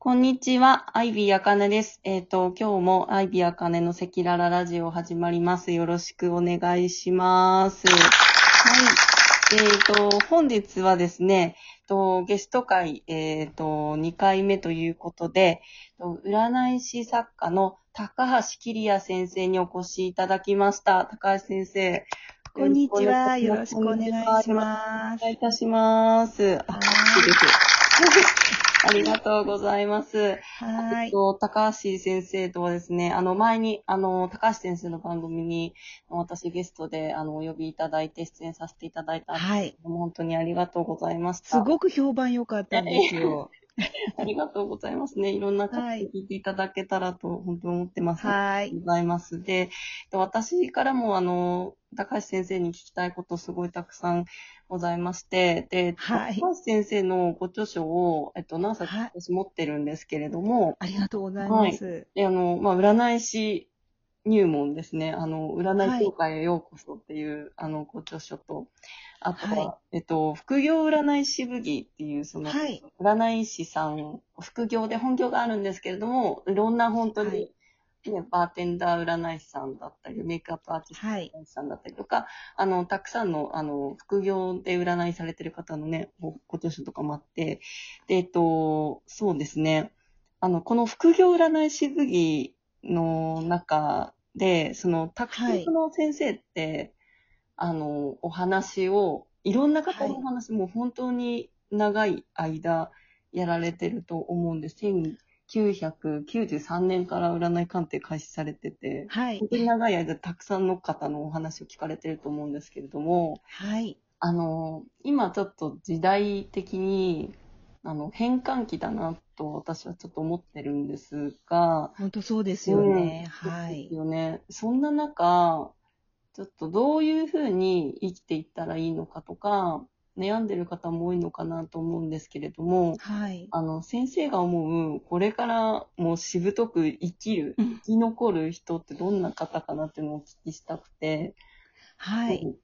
こんにちは、アイビーあかねです。えっ、と、今日もアイビーあかねの赤裸々ラジオ始まります。よろしくお願いします。はい。えっ、と、本日はですね、とゲスト会、えっ、と、2回目ということで、と占い師作家の高橋桐也先生にお越しいただきました。高橋先生。こんにちは。よろしくお願いします。お願いいたします。あ、はいいいです。ありがとうございます。はい。と、高橋先生とはですね、あの、前に、あの、高橋先生の番組に、私ゲストで、あの、お呼びいただいて出演させていただいたんですはい。けども、本当にありがとうございました。すごく評判良かったんですよ。ありがとうございますね。いろんな方聞いていただけたらと、本当に思ってます。はい。ございます。で、私からも、あの、高橋先生に聞きたいことすごいたくさんございまして、で、はい。高橋先生のご著書を、えっと、何冊私持ってるんですけれども、ありがとうございます。で、あの、まあ、占い師入門ですね。あの、占い協会へようこそっていう、あの、ご著書と、あとは、はえっと、副業占い師部義っていう、その、はい。占い師さん、副業で本業があるんですけれども、いろんな本当に、はいね、バーテンダー占い師さんだったり、メイクアップアーティストはい。占い師さんだったりとか、あの、たくさんの、あの、副業で占いされてる方のね、ごご著書とかもあって、で、えっと、そうですね、あの、この副業占い師部義の中で、その、たくさんその先生って、あの、お話を、いろんな方のお話、もう本当に長い間やられてると思うんです。1993年から占い鑑定開始されてて、はい本。当に長い間たくさんの方のお話を聞かれてると思うんですけれども、はい。あの、今ちょっと時代的に、あの、変換期だなと私はちょっと思ってるんですが、本当そうですよね。うんはいです。よね。そんな中、ちょっとどういうふうに生きていったらいいのかとか、悩んでる方も多いのかなと思うんですけれども、はい。あの、先生が思う、これからもうしぶとく生きる、うん生き残る人ってどんな方かなっていうのをお聞きしたくて。はい。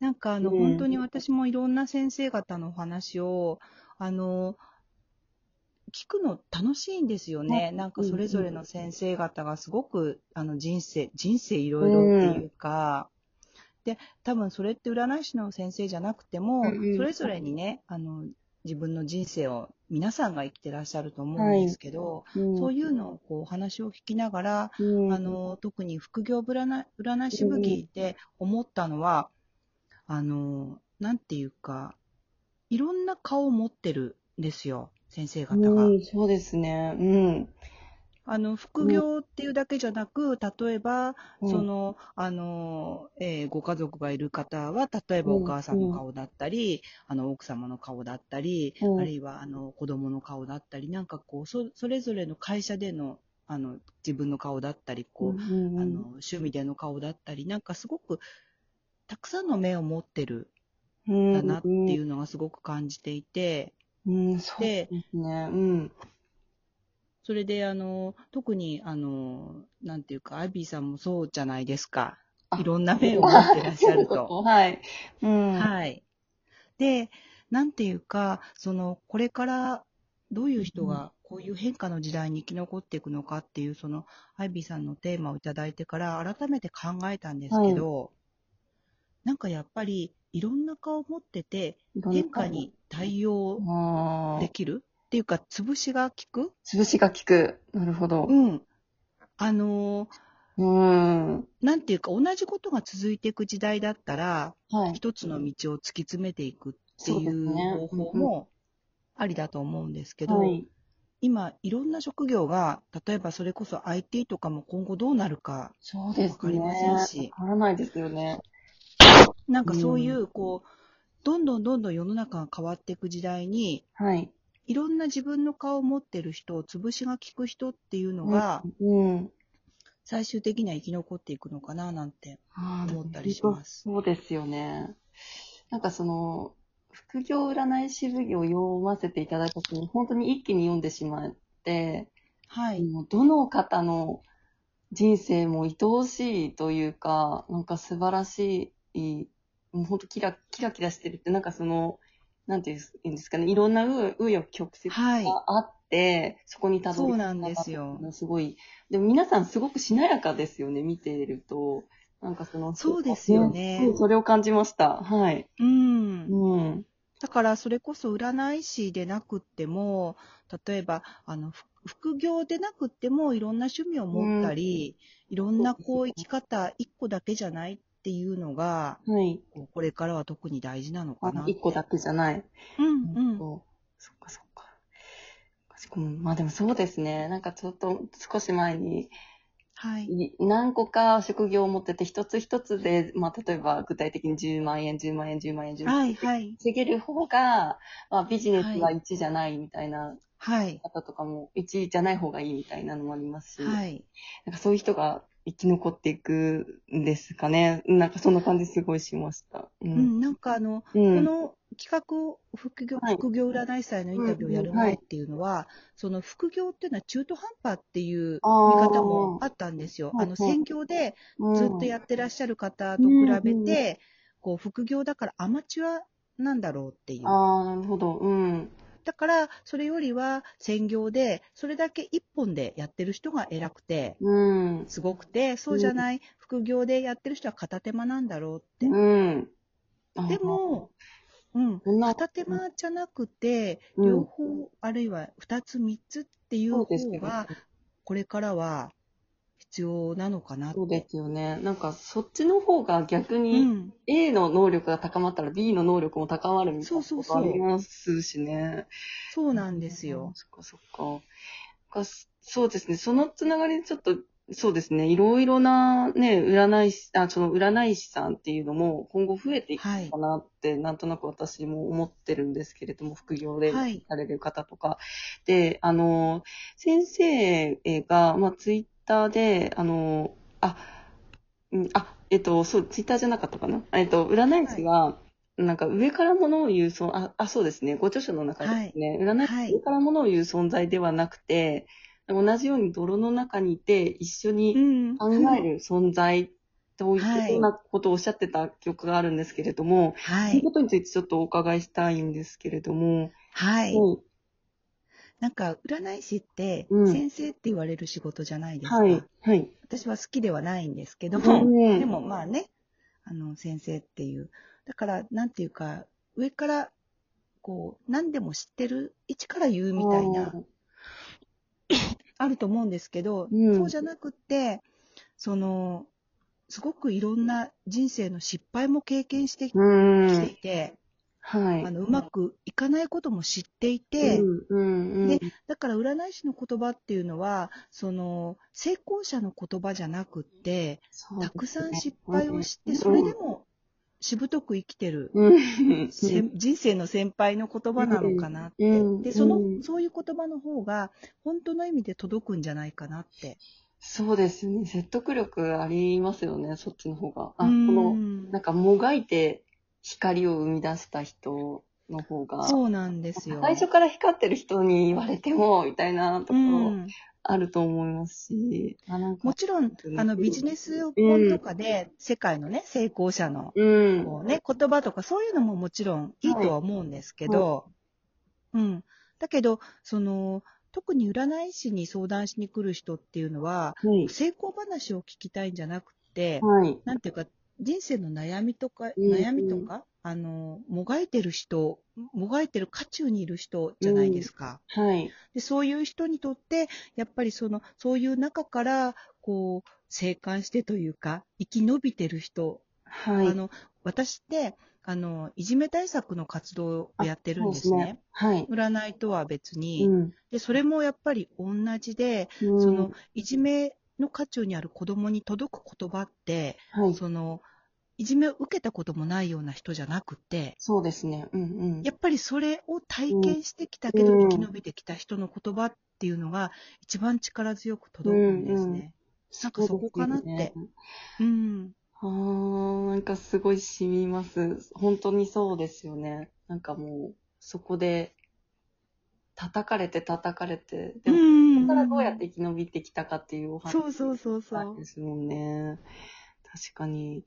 なんかあの、うん本当に私もいろんな先生方のお話を、あの、聞くの楽しいんですよね。うんなんかそれぞれの先生方がすごく、あの、人生、人生いろいろっていうか、で、多分それって占い師の先生じゃなくても、うんうんそれぞれにね、あの、自分の人生を皆さんが生きてらっしゃると思うんですけど、うんそういうのをこうお話を聞きながら、うんあの、特に副業占い占い師部義で思ったのは、あの、なんていうか、いろんな顔を持ってるんですよ、先生方が。うん、そうですね。うん。あの、副業っていうだけじゃなく、例えば、うん。その、あの、えーご家族がいる方は、例えばお母さんの顔だったり、あの、奥様の顔だったり、うん。あるいは、あの、子供の顔だったり、なんかこう、そそれぞれの会社での、あの、自分の顔だったり、こう、うんあの趣味での顔だったり、なんかすごくたくさんの目を持ってるん。だなっていうのがすごく感じていて、うん、うん、そうですね。うん。それであの特にあのなんていうかアイビーさんもそうじゃないですか。あいろんな目を持ってらっしゃる と。はい。うん。はい。で、なんていうか、そのこれからどういう人がこういう変化の時代に生き残っていくのかっていうそのアイビーさんのテーマをいただいてから改めて考えたんですけど、なんかやっぱりいろんな顔を持ってて変化に対応。できる？っていうか潰しが効く？潰しが効く。なるほど。うん。あのうん。なんていうか同じことが続いていく時代だったらはい。一つの道を突き詰めていくっていう方法もありだと思うんですけど、はい。今いろんな職業が例えばそれこそ IT とかも今後どうなるかそうですね。わかりませんしわからないですよね。なんかそういうこうどんどんどんどん世の中が変わっていく時代にはい。いろんな自分の顔を持ってる人潰しが効く人っていうのがうん。最終的には生き残っていくのかななんて思ったりしますそうですよね。なんかその、副業占い師部義を読ませていただいた時に、本当に一気に読んでしまって、はい。もうどの方の人生も愛おしいというか、なんか素晴らしい、もう本当キラキラキラしてるって、なんかその、なんていうんですかね、いろんな紆紆余曲折はい。があって、そこにたどり着いたそうなんですすごい。でも皆さんすごくしなやかですよね、見ていると。なんかその、そうですよねそれを感じました。はい。うん。うん。だから、それこそ占い師でなくっても、例えば、あの、ふ副業でなくっても、いろんな趣味を持ったり、いろんなこう、生き方、一個だけじゃないっていうのが、はい。これからは特に大事なのかあな。一個だけじゃない。うんうん。そっかそっか。うんまあでもそうですね。なんかちょっと少し前に、はい。い何個か職業を持ってて、一つ一つで、まあ例えば具体的に10万円、10万円、10万円、10万円。はい、はい。稼げる方が、まあビジネスは1じゃないみたいなはい。方とかも、1じゃない方がいいみたいなのもありますし、はい。なんかそういう人が生き残っていくんですかね。なんかそんな感じすごいしました。う。うんん、なんかあの、うんこの企画を副業、はい副業占い師のインタビューをやる前っていうのは、その副業っていうのは中途半端っていう見方もあったんですよ。あの、専業でうんずっとやってらっしゃる方と比べて、こう、副業だからアマチュアなんだろうっていう。ああ、なるほど。うん。だから、それよりは専業で、それだけ一本でやってる人が偉くて、うん。すごくて、そうじゃない副業でやってる人は片手間なんだろうって。うん。あでも、うん、片手間じゃなくて、うん両方、あるいは二つ三つっていう方が、これからは必要なのかな。そうですよね。なんか、そっちの方が逆うに、ん、A の能力が高まったら B の能力も高まるみたいなことありますしね。そうなんですよ。そっかそっか。かそうですね。そのつながりでちょっと、そうですね。いろいろなね、占い師、あ、その占い師さんっていうのも今後増えていくのかなって、なんとなく私も思ってるんですけれども、副業ではいされる方とか。で、あの、先生が、まあ、ツイッターで、あの、あ、うんあ、えっと、そう、ツイッターじゃなかったかな？えっと、占い師が、なんか上から物を言う、そう、あ、あそうですね。ご著書の中でですね、占い師ははい上から物を言う存在ではなくて、同じように泥の中にいて一緒にん考える存在というようなことをおっしゃってた記憶があるんですけれども、はい。そのことについてちょっとお伺いしたいんですけれども、はい。うんなんか、占い師ってうん、先生って言われる仕事じゃないですか。はい、はい。私は好きではないんですけどうも、んでもまあね、あの、先生っていう。だから、なんていうか、上から、こう、何でも知ってる位置から言うみたいな、あると思うんですけど、うんそうじゃなくって、その、すごくいろんな人生の失敗も経験してきうん。ていて、はい。あのうまくいかないことも知っていて、うん、うん、うん。でだから占い師の言葉っていうのは、その、成功者の言葉じゃなくって、たくさん失敗をして、それでもしぶとく生きてる、うん。せ人生の先輩の言葉なのかなって。うんで、その、うんそういう言葉の方が、本当の意味で届くんじゃないかなって。そうですね。説得力ありますよね、そっちの方が。あ、こうんの、なんかもがいて光を生み出した人の方が、そうなんですよ。最初から光ってる人に言われても、みたいなとこうろん、あると思いますし、もちろん、うんあの、ビジネス本とかで、世界のね、成功者の、うん。こうね、言葉とかそういうのももちろんいいとは思うんですけど、うん。だけど、その、特に占い師に相談しに来る人っていうのは、はい。成功話を聞きたいんじゃなくて、はい。なんていうか、人生の悩みとか、うん悩みとか、あの、もがいてる人、もがいてる渦中にいる人じゃないですか。はい。でそういう人にとって、やっぱりその、そういう中から、こう、生還してというか、生き延びてる人はい。あの、私って、あの、いじめ対策の活動をやってるんですそうね。はい。占いとは別に、うん。で、それもやっぱり同じで、うんその、いじめの渦中にある子供に届く言葉って、はい。その、いじめを受けたこともないような人じゃなくて、そうですね。うんうん。やっぱりそれを体験してきたけど、うん生き延びてきた人の言葉っていうのが、一番力強く届くんですね。なんかそこかなってそうねうん。あー、なんかすごい染みます。本当にそうですよね。なんかもう、そこで、叩かれて叩かれて、でも、うんそこからどうやって生き延びてきたかっていうお話そうそうそうそう。ですもんね。確かに。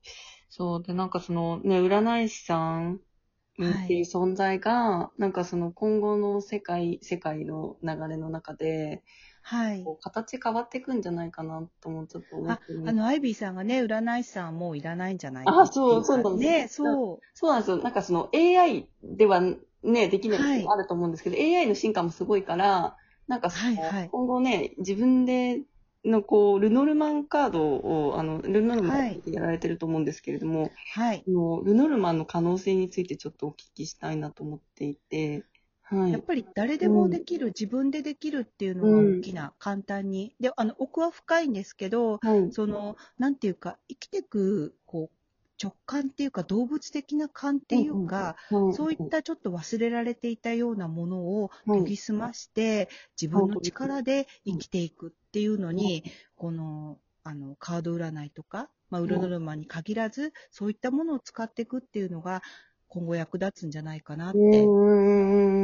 そう。で、なんかその、ね、占い師さんっていう存在が、なんかその今後の世界、世界の流れの中で、はい。形変わっていくんじゃないかなともちょっと思っあてる、あの、アイビーさんがね、占い師さんはもういらないんじゃないあそうそうなんですね、そう。そうなんですよ。なんかその AI ではね、できないはいこともあると思うんですけど、AI の進化もすごいから、なんかその、はいはい今後ね、自分でのこう、ルノルマンカードを、あの、ルノルマはいンでやられてると思うんですけれども、はい。あのルノルマンの可能性についてちょっとお聞きしたいなと思っていて、はい。やっぱり誰でもできる、自分でできるっていうのが大きな、簡単に。で、あの、奥は深いんですけど、はい。その、なんていうか、生きてく、こう、直感っていうか、動物的な感っていうか、はいそういったちょっと忘れられていたようなものをはい研ぎ澄まして、自分の力で生きていくっていうのに、この、あの、カード占いとか、まあ、ウルノルマンに限らず、そういったものを使っていくっていうのが、今後役立つんじゃないかなって。うん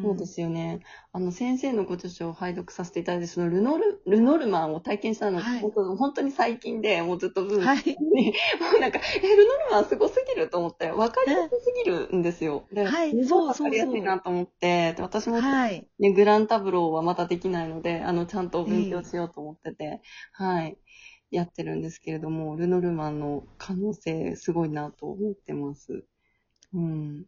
そうですよね。あの、先生のご著書を拝読させていただいて、そのルノル、ルノルマンを体験したのが、はい本当に最近で、もうずっとブームはい。に、もうなんか、え、ルノルマンすごすぎると思って、わかりやすすぎるんですよ。で、はいすごいわかりやそうそうそうすいなと思って、で私も、はい。ね、グランタブローはまだできないので、あの、ちゃんと勉強しようと思ってて、はい。やってるんですけれども、ルノルマンの可能性、すごいなと思ってます。うん。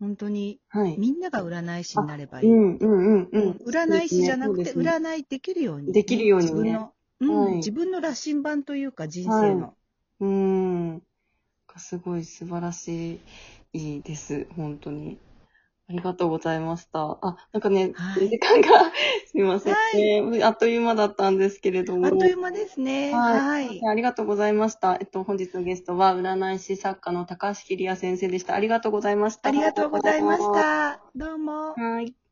本当に、はい。みんなが占い師になればいい。うん、うん、うん、うん。占い師じゃなくて、占いできるように。できるようにね自分の、うんはい自分の羅針盤というか人生の。うーん。すごい素晴らしいです。本当に。ありがとうございました。あ、なんかね、はい時間が、すみません、はね。あっという間だったんですけれども。あっという間ですね。はいはい。ありがとうございました。えっと、本日のゲストは、占い師作家の高橋桐也先生でした。ありがとうございました。ありがとうございまし。た。どうも。はい。